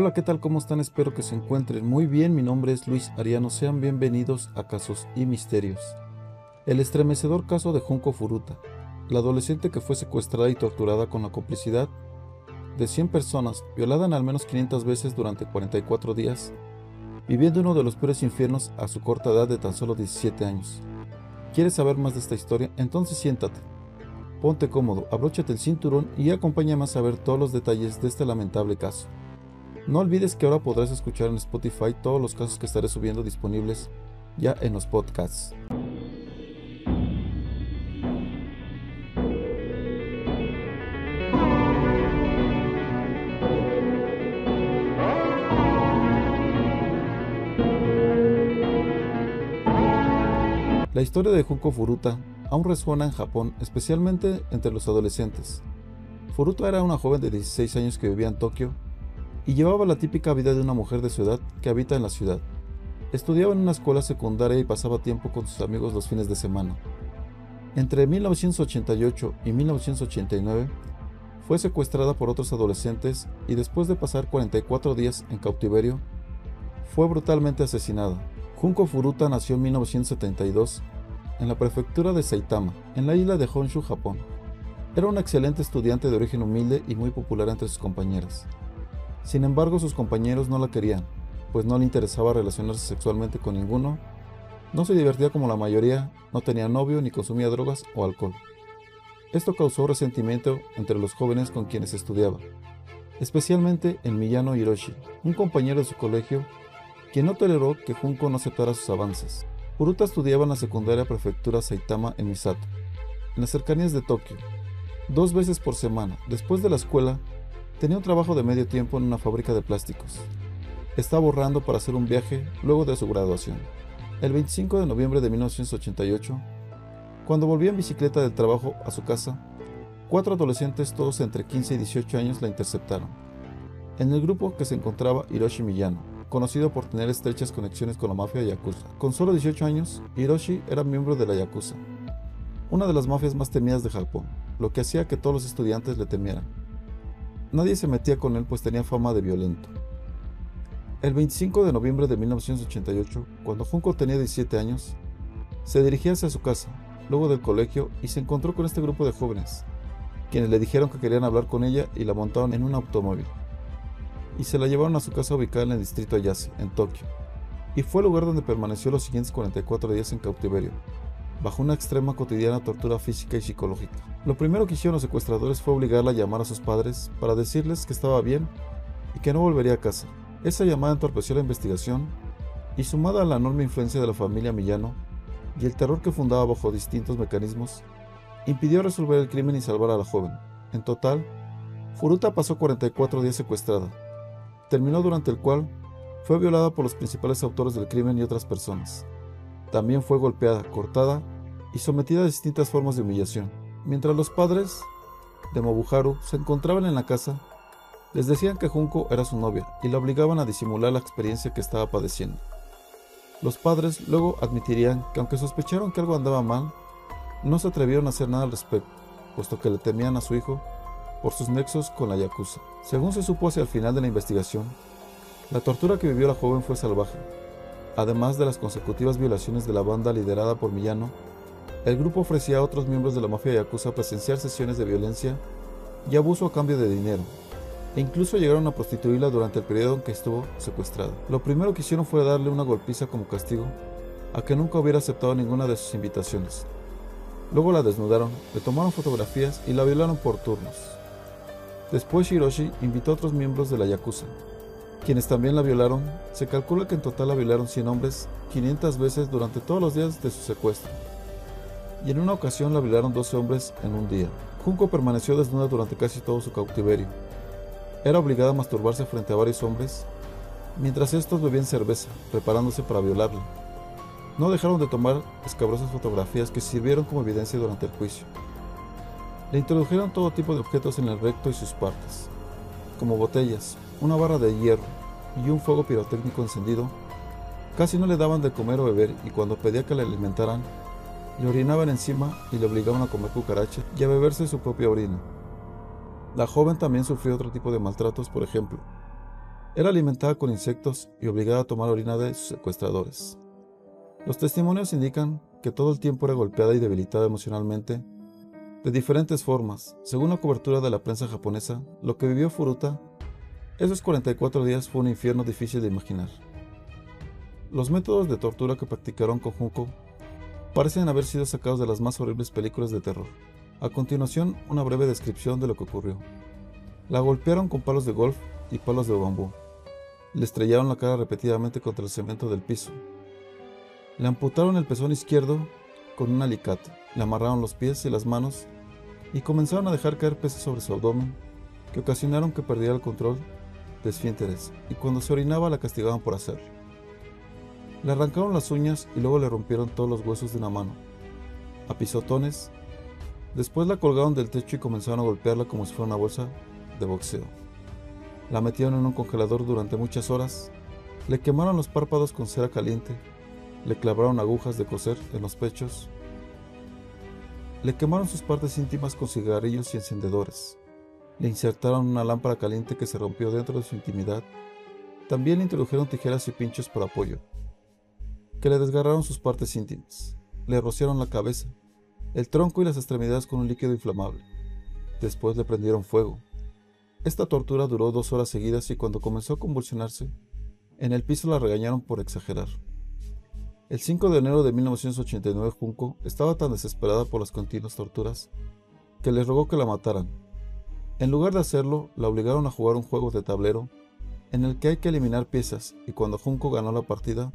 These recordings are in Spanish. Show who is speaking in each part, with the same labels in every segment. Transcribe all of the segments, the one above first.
Speaker 1: Hola, ¿qué tal? ¿Cómo están? Espero que se encuentren muy bien. Mi nombre es Luis Ariano. Sean bienvenidos a Casos y Misterios. El estremecedor caso de Junko Furuta, la adolescente que fue secuestrada y torturada con la complicidad de 100 personas, violada al menos 500 veces durante 44 días, viviendo uno de los peores infiernos a su corta edad de tan solo 17 años. ¿Quieres saber más de esta historia? Entonces siéntate, ponte cómodo, abróchate el cinturón y acompáñame a saber todos los detalles de este lamentable caso. No olvides que ahora podrás escuchar en Spotify todos los casos que estaré subiendo disponibles ya en los podcasts. La historia de Junko Furuta aún resuena en Japón, especialmente entre los adolescentes. Furuta era una joven de 16 años que vivía en Tokio y llevaba la típica vida de una mujer de su edad que habita en la ciudad. Estudiaba en una escuela secundaria y pasaba tiempo con sus amigos los fines de semana. Entre 1988 y 1989 fue secuestrada por otros adolescentes y después de pasar 44 días en cautiverio, fue brutalmente asesinada. Junko Furuta nació en 1972 en la prefectura de Saitama, en la isla de Honshu, Japón. Era una excelente estudiante de origen humilde y muy popular entre sus compañeras. Sin embargo, sus compañeros no la querían, pues no le interesaba relacionarse sexualmente con ninguno, no se divertía como la mayoría, no tenía novio ni consumía drogas o alcohol. Esto causó resentimiento entre los jóvenes con quienes estudiaba, especialmente en Miyano Hiroshi, un compañero de su colegio, quien no toleró que Junko no aceptara sus avances. Furuta estudiaba en la secundaria prefectura Saitama en Misato, en las cercanías de Tokio, dos veces por semana. Después de la escuela, Tenía un trabajo de medio tiempo en una fábrica de plásticos. Estaba ahorrando para hacer un viaje luego de su graduación. El 25 de noviembre de 1988, cuando volvía en bicicleta del trabajo a su casa, cuatro adolescentes, todos entre 15 y 18 años, la interceptaron. En el grupo que se encontraba Hiroshi Miyano, conocido por tener estrechas conexiones con la mafia Yakuza. Con solo 18 años, Hiroshi era miembro de la Yakuza, una de las mafias más temidas de Japón, lo que hacía que todos los estudiantes le temieran. Nadie se metía con él pues tenía fama de violento. El 25 de noviembre de 1988, cuando Junko tenía 17 años, se dirigía hacia su casa, luego del colegio, y se encontró con este grupo de jóvenes, quienes le dijeron que querían hablar con ella y la montaron en un automóvil. Y se la llevaron a su casa ubicada en el distrito Ayase, en Tokio, y fue el lugar donde permaneció los siguientes 44 días en cautiverio, bajo una extrema cotidiana tortura física y psicológica. Lo primero que hicieron los secuestradores fue obligarla a llamar a sus padres para decirles que estaba bien y que no volvería a casa. Esa llamada entorpeció la investigación y sumada a la enorme influencia de la familia Millano y el terror que fundaba bajo distintos mecanismos, impidió resolver el crimen y salvar a la joven. En total, Furuta pasó 44 días secuestrada, terminó durante el cual fue violada por los principales autores del crimen y otras personas. También fue golpeada, cortada y sometida a distintas formas de humillación. Mientras los padres de Mobuharu se encontraban en la casa, les decían que Junko era su novia y la obligaban a disimular la experiencia que estaba padeciendo. Los padres luego admitirían que aunque sospecharon que algo andaba mal, no se atrevieron a hacer nada al respecto, puesto que le temían a su hijo por sus nexos con la Yakuza. Según se supo hacia el final de la investigación, la tortura que vivió la joven fue salvaje, Además de las consecutivas violaciones de la banda liderada por Millano, el grupo ofrecía a otros miembros de la mafia yakuza presenciar sesiones de violencia y abuso a cambio de dinero, e incluso llegaron a prostituirla durante el periodo en que estuvo secuestrada. Lo primero que hicieron fue darle una golpiza como castigo a que nunca hubiera aceptado ninguna de sus invitaciones. Luego la desnudaron, le tomaron fotografías y la violaron por turnos. Después Hiroshi invitó a otros miembros de la Yakuza, quienes también la violaron, se calcula que en total la violaron 100 hombres 500 veces durante todos los días de su secuestro. Y en una ocasión la violaron 12 hombres en un día. Junko permaneció desnuda durante casi todo su cautiverio. Era obligada a masturbarse frente a varios hombres, mientras estos bebían cerveza, preparándose para violarla. No dejaron de tomar escabrosas fotografías que sirvieron como evidencia durante el juicio. Le introdujeron todo tipo de objetos en el recto y sus partes, como botellas, una barra de hierro y un fuego pirotécnico encendido, casi no le daban de comer o beber y cuando pedía que le alimentaran, le orinaban encima y le obligaban a comer cucarachas y a beberse su propia orina. La joven también sufrió otro tipo de maltratos, por ejemplo, Era alimentada con insectos y obligada a tomar orina de sus secuestradores. Los testimonios indican que todo el tiempo era golpeada y debilitada emocionalmente de diferentes formas. Según la cobertura de la prensa japonesa, lo que vivió Furuta esos 44 días fue un infierno difícil de imaginar. Los métodos de tortura que practicaron con Junko parecen haber sido sacados de las más horribles películas de terror. A continuación, una breve descripción de lo que ocurrió. La golpearon con palos de golf y palos de bambú. Le estrellaron la cara repetidamente contra el cemento del piso. Le amputaron el pezón izquierdo con un alicate, le amarraron los pies y las manos y comenzaron a dejar caer peces sobre su abdomen que ocasionaron que perdiera el control de esfínteres y cuando se orinaba la castigaban por hacerlo. Le arrancaron las uñas y luego le rompieron todos los huesos de una mano. A pisotones, después la colgaron del techo y comenzaron a golpearla como si fuera una bolsa de boxeo. La metieron en un congelador durante muchas horas, le quemaron los párpados con cera caliente, le clavaron agujas de coser en los pechos, le quemaron sus partes íntimas con cigarrillos y encendedores, le insertaron una lámpara caliente que se rompió dentro de su intimidad, también le introdujeron tijeras y pinchos por apoyo, que le desgarraron sus partes íntimas, le rociaron la cabeza, el tronco y las extremidades con un líquido inflamable. Después le prendieron fuego, esta tortura duró dos horas seguidas y cuando comenzó a convulsionarse, en el piso la regañaron por exagerar. El 5 de enero de 1989 Junko estaba tan desesperada por las continuas torturas que les rogó que la mataran. En lugar de hacerlo, la obligaron a jugar un juego de tablero en el que hay que eliminar piezas y cuando Junko ganó la partida,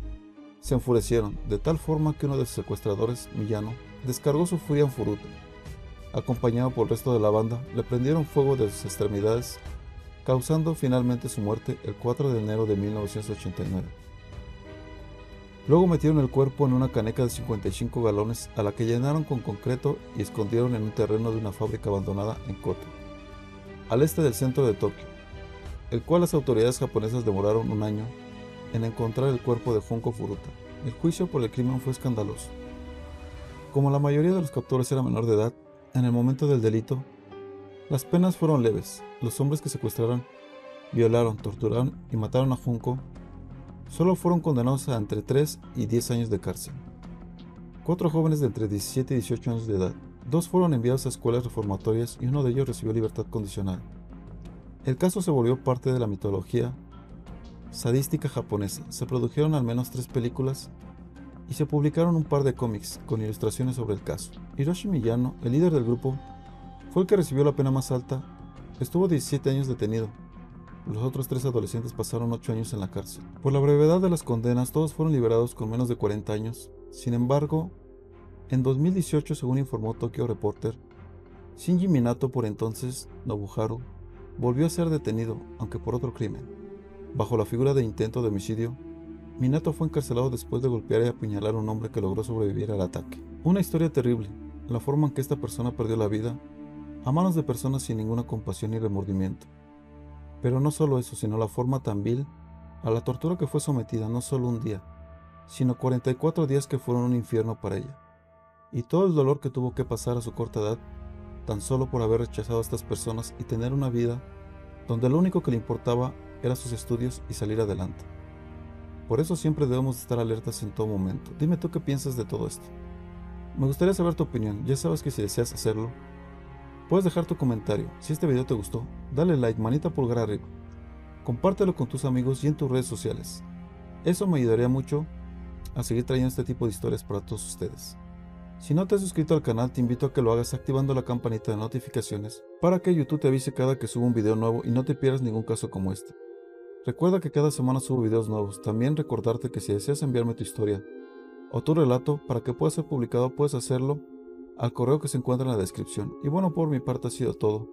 Speaker 1: se enfurecieron de tal forma que uno de sus secuestradores, Millano, descargó su furia en Furuta acompañado por el resto de la banda, le prendieron fuego de sus extremidades, causando finalmente su muerte el 4 de enero de 1989. Luego metieron el cuerpo en una caneca de 55 galones a la que llenaron con concreto y escondieron en un terreno de una fábrica abandonada en Koto, al este del centro de Tokio, el cual las autoridades japonesas demoraron un año en encontrar el cuerpo de Junko Furuta. El juicio por el crimen fue escandaloso. Como la mayoría de los captores era menor de edad, en el momento del delito, las penas fueron leves. Los hombres que secuestraron, violaron, torturaron y mataron a Junco solo fueron condenados a entre 3 y 10 años de cárcel. Cuatro jóvenes de entre 17 y 18 años de edad, dos fueron enviados a escuelas reformatorias y uno de ellos recibió libertad condicional. El caso se volvió parte de la mitología sadística japonesa. Se produjeron al menos tres películas y se publicaron un par de cómics con ilustraciones sobre el caso. Hiroshi Miyano, el líder del grupo, fue el que recibió la pena más alta. Estuvo 17 años detenido. Los otros tres adolescentes pasaron 8 años en la cárcel. Por la brevedad de las condenas, todos fueron liberados con menos de 40 años. Sin embargo, en 2018, según informó Tokyo Reporter, Shinji Minato, por entonces Nobuharu, volvió a ser detenido, aunque por otro crimen. Bajo la figura de intento de homicidio, Minato fue encarcelado después de golpear y apuñalar a un hombre que logró sobrevivir al ataque. Una historia terrible, la forma en que esta persona perdió la vida a manos de personas sin ninguna compasión ni remordimiento. Pero no solo eso, sino la forma tan vil a la tortura que fue sometida no solo un día, sino 44 días que fueron un infierno para ella. Y todo el dolor que tuvo que pasar a su corta edad, tan solo por haber rechazado a estas personas y tener una vida donde lo único que le importaba era sus estudios y salir adelante. Por eso siempre debemos estar alertas en todo momento. Dime tú qué piensas de todo esto. Me gustaría saber tu opinión, ya sabes que si deseas hacerlo, puedes dejar tu comentario. Si este video te gustó, dale like, manita pulgar arriba. Compártelo con tus amigos y en tus redes sociales. Eso me ayudaría mucho a seguir trayendo este tipo de historias para todos ustedes. Si no te has suscrito al canal, te invito a que lo hagas activando la campanita de notificaciones para que YouTube te avise cada que suba un video nuevo y no te pierdas ningún caso como este. Recuerda que cada semana subo videos nuevos. También recordarte que si deseas enviarme tu historia o tu relato para que pueda ser publicado, puedes hacerlo al correo que se encuentra en la descripción. Y bueno, por mi parte ha sido todo.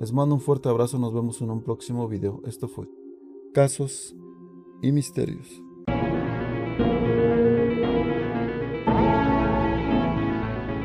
Speaker 1: Les mando un fuerte abrazo, nos vemos en un próximo video. Esto fue Casos y Misterios.